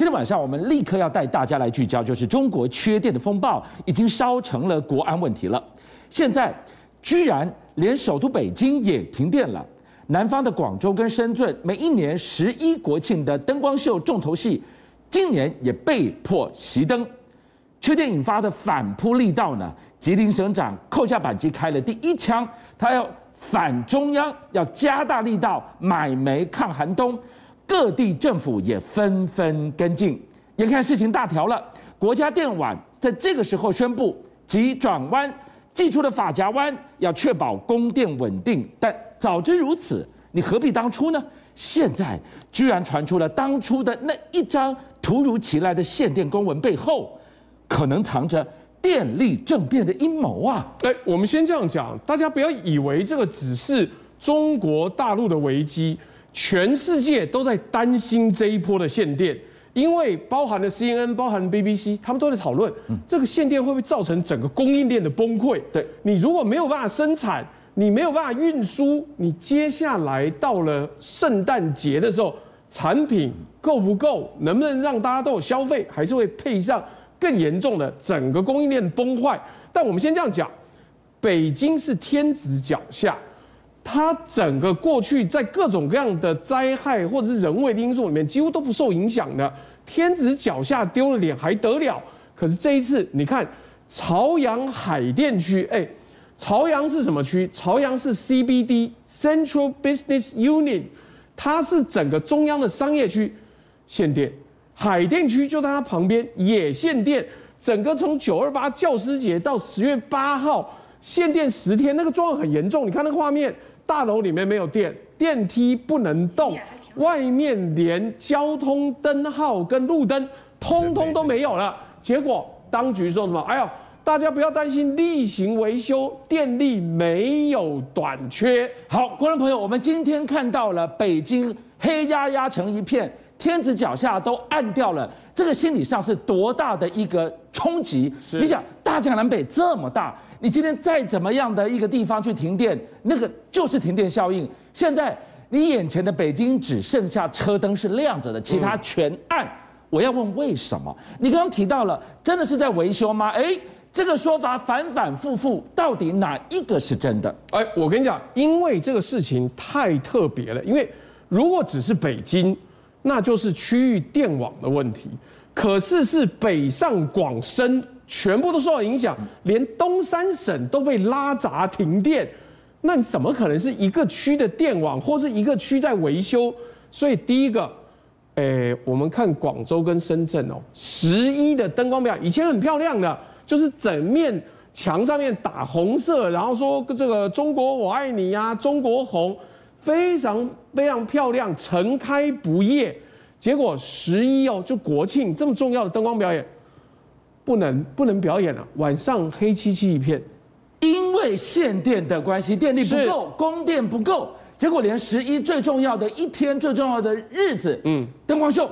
今天晚上我们立刻要带大家来聚焦，就是中国缺电的风暴已经烧成了国安问题了。现在居然连首都北京也停电了，南方的广州跟深圳每一年十一国庆的灯光秀重头戏，今年也被迫熄灯。缺电引发的反扑力道呢？吉林省长扣下扳机开了第一枪，他要反中央，要加大力道买煤抗寒冬。各地政府也纷纷跟进。眼看事情大条了，国家电网在这个时候宣布急转弯，寄出了法夹弯，要确保供电稳定。但早知如此，你何必当初呢？现在居然传出了当初的那一张突如其来的限电公文背后。可能藏着电力政变的阴谋啊！哎，我们先这样讲，大家不要以为这个只是中国大陆的危机，全世界都在担心这一波的限电，因为包含了 CNN、包含了 BBC，他们都在讨论，这个限电会不会造成整个供应链的崩溃？对，你如果没有办法生产，你没有办法运输，你接下来到了圣诞节的时候，产品够不够？能不能让大家都有消费？还是会配上？更严重的，整个供应链崩坏。但我们先这样讲，北京是天子脚下，它整个过去在各种各样的灾害或者是人为的因素里面，几乎都不受影响的。天子脚下丢了脸还得了？可是这一次，你看朝阳海淀区，哎，朝阳是什么区？朝阳是 CBD（Central Business Union），它是整个中央的商业区，限电。海淀区就在它旁边，也限电。整个从九二八教师节到十月八号，限电十天，那个状况很严重。你看那个画面，大楼里面没有电，电梯不能动，外面连交通灯号跟路灯通通都没有了。结果当局说什么？哎呦，大家不要担心，例行维修，电力没有短缺。好，观众朋友，我们今天看到了北京黑压压成一片。天子脚下都暗掉了，这个心理上是多大的一个冲击？你想，大江南北这么大，你今天再怎么样的一个地方去停电，那个就是停电效应。现在你眼前的北京只剩下车灯是亮着的，其他全暗。我要问为什么？你刚刚提到了，真的是在维修吗？哎，这个说法反反复复，到底哪一个是真的？哎，我跟你讲，因为这个事情太特别了，因为如果只是北京。那就是区域电网的问题，可是是北上广深全部都受到影响，连东三省都被拉闸停电，那你怎么可能是一个区的电网或是一个区在维修？所以第一个，诶，我们看广州跟深圳哦，十一的灯光表以前很漂亮的，就是整面墙上面打红色，然后说这个中国我爱你呀，中国红。非常非常漂亮，晨开不夜。结果十一哦，就国庆这么重要的灯光表演，不能不能表演了，晚上黑漆漆一片。因为限电的关系，电力不够，供电不够，结果连十一最重要的一天、最重要的日子，嗯，灯光秀。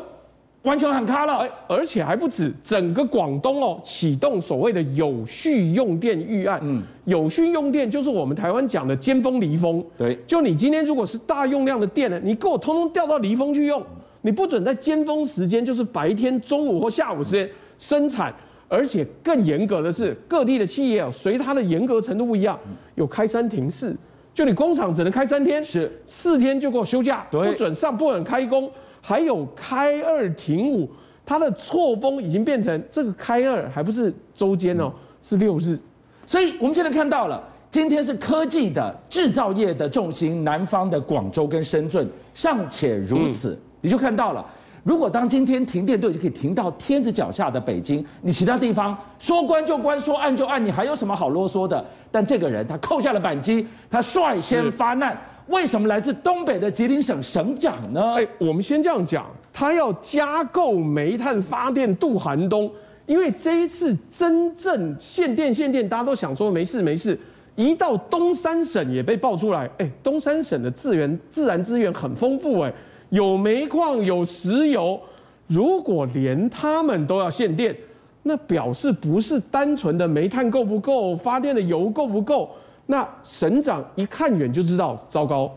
完全很卡了，哎，而且还不止，整个广东哦启动所谓的有序用电预案。嗯，有序用电就是我们台湾讲的尖峰离峰。对，就你今天如果是大用量的电呢，你给我通通调到离峰去用，你不准在尖峰时间，就是白天、中午或下午时间生产。而且更严格的是，各地的企业哦，随它的严格程度不一样，有开三停四，就你工厂只能开三天，是四天就给我休假，不准上，不准开工。还有开二停五，它的错峰已经变成这个开二还不是周间哦，是六日。所以我们现在看到了，今天是科技的制造业的重心，南方的广州跟深圳尚且如此，嗯、你就看到了，如果当今天停电都已经可以停到天子脚下的北京，你其他地方说关就关，说按就按，你还有什么好啰嗦的？但这个人他扣下了扳机，他率先发难。为什么来自东北的吉林省省长呢？哎，我们先这样讲，他要加购煤炭发电度寒冬，因为这一次真正限电限电，大家都想说没事没事，一到东三省也被爆出来，哎，东三省的资源自然资源很丰富，哎，有煤矿有石油，如果连他们都要限电，那表示不是单纯的煤炭够不够，发电的油够不够。那省长一看远就知道，糟糕，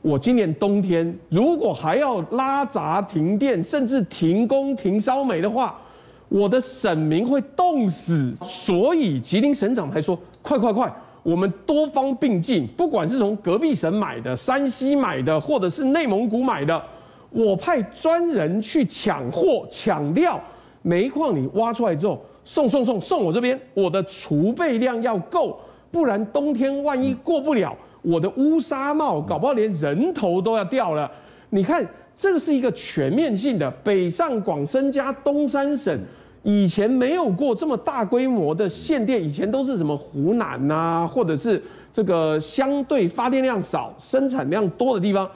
我今年冬天如果还要拉闸停电，甚至停工停烧煤的话，我的省民会冻死。所以吉林省长还说：快快快，我们多方并进，不管是从隔壁省买的、山西买的，或者是内蒙古买的，我派专人去抢货抢料，煤矿你挖出来之后。送送送送我这边，我的储备量要够，不然冬天万一过不了，我的乌纱帽搞不好连人头都要掉了。你看，这个是一个全面性的，北上广深加东三省，以前没有过这么大规模的限电，以前都是什么湖南呐、啊，或者是这个相对发电量少、生产量多的地方，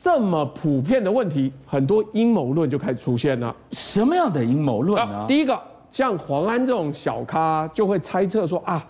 这么普遍的问题，很多阴谋论就开始出现了。什么样的阴谋论呢？第一个。像黄安这种小咖就会猜测说啊，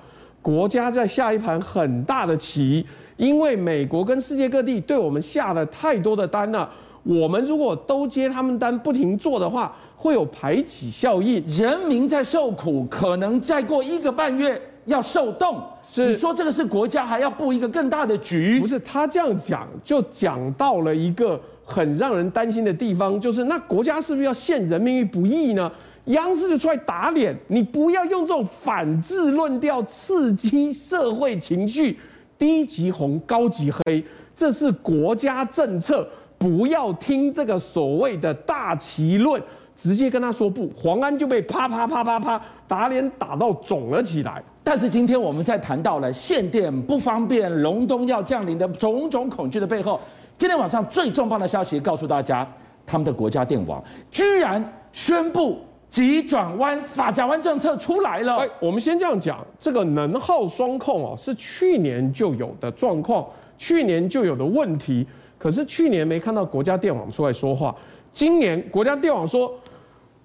国家在下一盘很大的棋，因为美国跟世界各地对我们下了太多的单了，我们如果都接他们单不停做的话，会有排挤效应，人民在受苦，可能再过一个半月要受冻。是你说这个是国家还要布一个更大的局？不是，他这样讲就讲到了一个很让人担心的地方，就是那国家是不是要陷人民于不义呢？央视就出来打脸，你不要用这种反制论调刺激社会情绪，低级红高级黑，这是国家政策，不要听这个所谓的大旗论，直接跟他说不，黄安就被啪啪啪啪啪打脸打到肿了起来。但是今天我们在谈到了限电不方便、隆冬要降临的种种恐惧的背后，今天晚上最重磅的消息告诉大家，他们的国家电网居然宣布。急转弯，法甲湾政策出来了。哎，我们先这样讲，这个能耗双控哦，是去年就有的状况，去年就有的问题。可是去年没看到国家电网出来说话，今年国家电网说，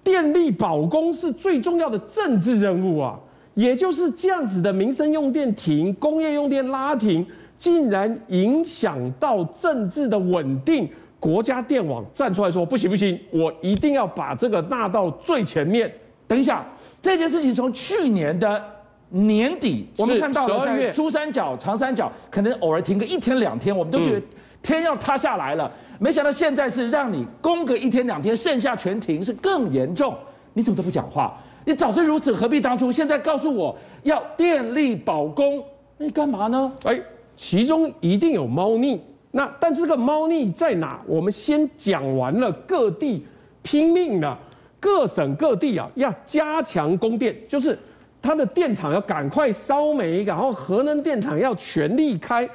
电力保供是最重要的政治任务啊，也就是这样子的民生用电停，工业用电拉停，竟然影响到政治的稳定。国家电网站出来说：“不行不行，我一定要把这个纳到最前面。”等一下，这件事情从去年的年底，我们看到了在珠三角、长三角，可能偶尔停个一天两天，我们都觉得天要塌下来了。嗯、没想到现在是让你供个一天两天，剩下全停是更严重。你怎么都不讲话？你早知如此，何必当初？现在告诉我要电力保供，你干嘛呢？哎，其中一定有猫腻。那但这个猫腻在哪？我们先讲完了，各地拼命的，各省各地啊要加强供电，就是它的电厂要赶快烧煤，然后核能电厂要全力开，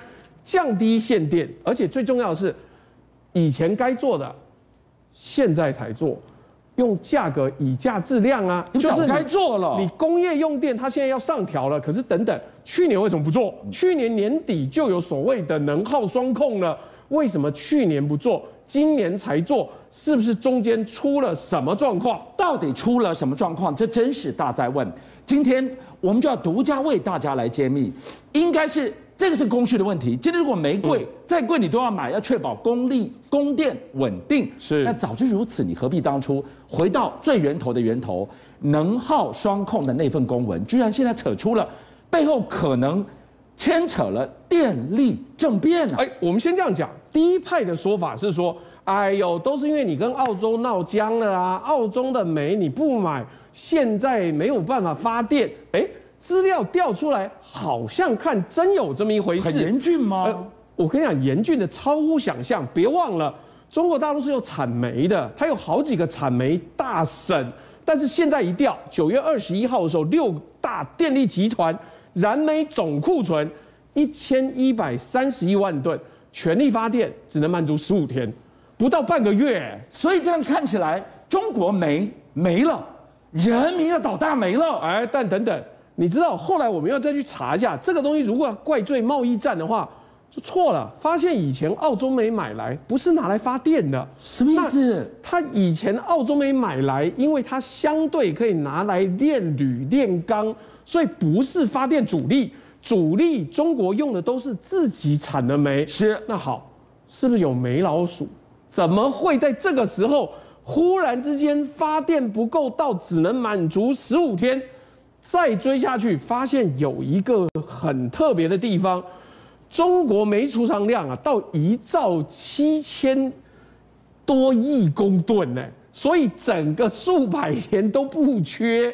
降低限电。而且最重要的是，以前该做的，现在才做，用价格以价质量啊，你早该做了。你工业用电它现在要上调了，可是等等。去年为什么不做？去年年底就有所谓的能耗双控了，为什么去年不做，今年才做？是不是中间出了什么状况？到底出了什么状况？这真是大哉问。今天我们就要独家为大家来揭秘，应该是这个是供需的问题。今天如果没贵，再贵你都要买，要确保供力、供电稳定。是，那早就如此，你何必当初回到最源头的源头，能耗双控的那份公文，居然现在扯出了。背后可能牵扯了电力政变啊！哎，我们先这样讲，第一派的说法是说，哎呦，都是因为你跟澳洲闹僵了啊，澳洲的煤你不买，现在没有办法发电。哎，资料调出来，好像看真有这么一回事。很严峻吗？呃，我跟你讲，严峻的超乎想象。别忘了，中国大陆是有产煤的，它有好几个产煤大省，但是现在一调，九月二十一号的时候，六大电力集团。燃煤总库存一千一百三十一万吨，全力发电只能满足十五天，不到半个月。所以这样看起来，中国煤没了，人民要倒大霉了。哎，但等等，你知道后来我们要再去查一下这个东西，如果怪罪贸易战的话，就错了。发现以前澳洲煤买来不是拿来发电的，什么意思？它以前澳洲煤买来，因为它相对可以拿来炼铝、炼钢。所以不是发电主力，主力中国用的都是自己产的煤。是，那好，是不是有煤老鼠？怎么会在这个时候忽然之间发电不够，到只能满足十五天？再追下去，发现有一个很特别的地方，中国煤储藏量啊，到一兆七千多亿公吨呢，所以整个数百年都不缺，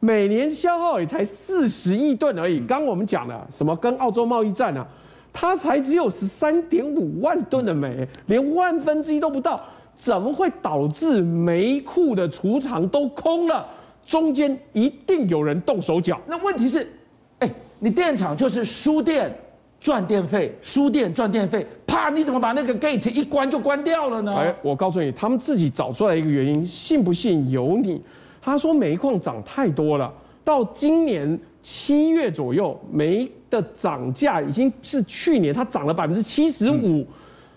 每年消耗也才四十亿吨而已。刚我们讲的什么跟澳洲贸易战啊，它才只有十三点五万吨的煤，连万分之一都不到，怎么会导致煤库的储藏都空了？中间一定有人动手脚。那问题是，哎，你电厂就是输电赚电费，输电赚电费，啪，你怎么把那个 gate 一关就关掉了呢？哎，我告诉你，他们自己找出来一个原因，信不信由你。他说煤矿涨太多了，到今年七月左右，煤的涨价已经是去年它涨了百分之七十五。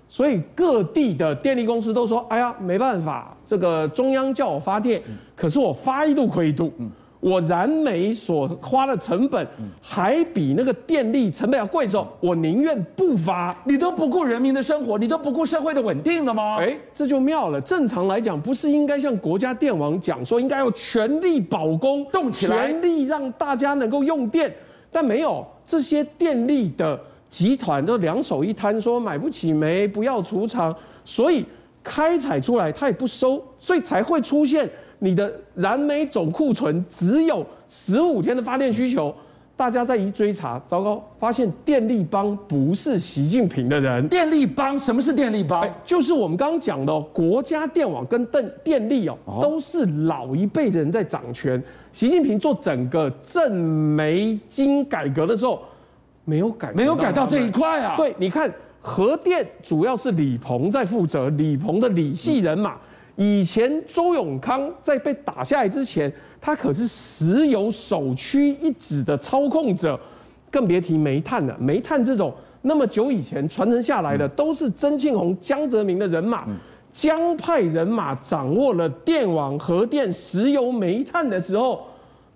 所以各地的电力公司都说：“哎呀，没办法，这个中央叫我发电，可是我发一度亏一度，我燃煤所花的成本还比那个电力成本要贵的时候，我宁愿不发。你都不顾人民的生活，你都不顾社会的稳定了吗？哎，这就妙了。正常来讲，不是应该向国家电网讲说，应该要全力保供，动起来，全力让大家能够用电，但没有这些电力的。”集团都两手一摊，说买不起煤，不要储藏，所以开采出来他也不收，所以才会出现你的燃煤总库存只有十五天的发电需求。大家再一追查，糟糕，发现电力帮不是习近平的人。电力帮？什么是电力帮？就是我们刚刚讲的，国家电网跟电电力哦，都是老一辈的人在掌权。习近平做整个政煤经改革的时候。没有改，没有改到这一块啊！对，你看核电主要是李鹏在负责，李鹏的李系人马。以前周永康在被打下来之前，他可是石油首屈一指的操控者，更别提煤炭了。煤炭这种那么久以前传承下来的，都是曾庆红、江泽民的人马，江派人马掌握了电网、核电、石油、煤炭的时候，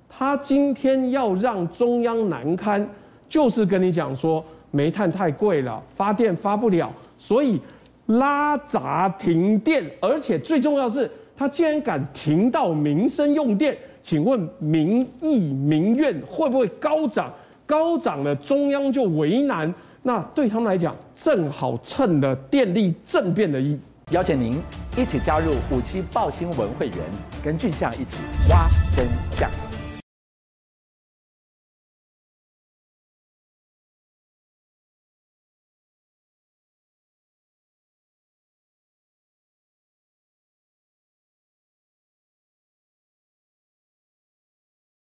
他今天要让中央难堪。就是跟你讲说，煤炭太贵了，发电发不了，所以拉闸停电，而且最重要是，他竟然敢停到民生用电，请问民意民怨会不会高涨？高涨了，中央就为难。那对他们来讲，正好趁了电力政变的意。邀请您一起加入五七报新闻会员，跟俊相一起挖真相。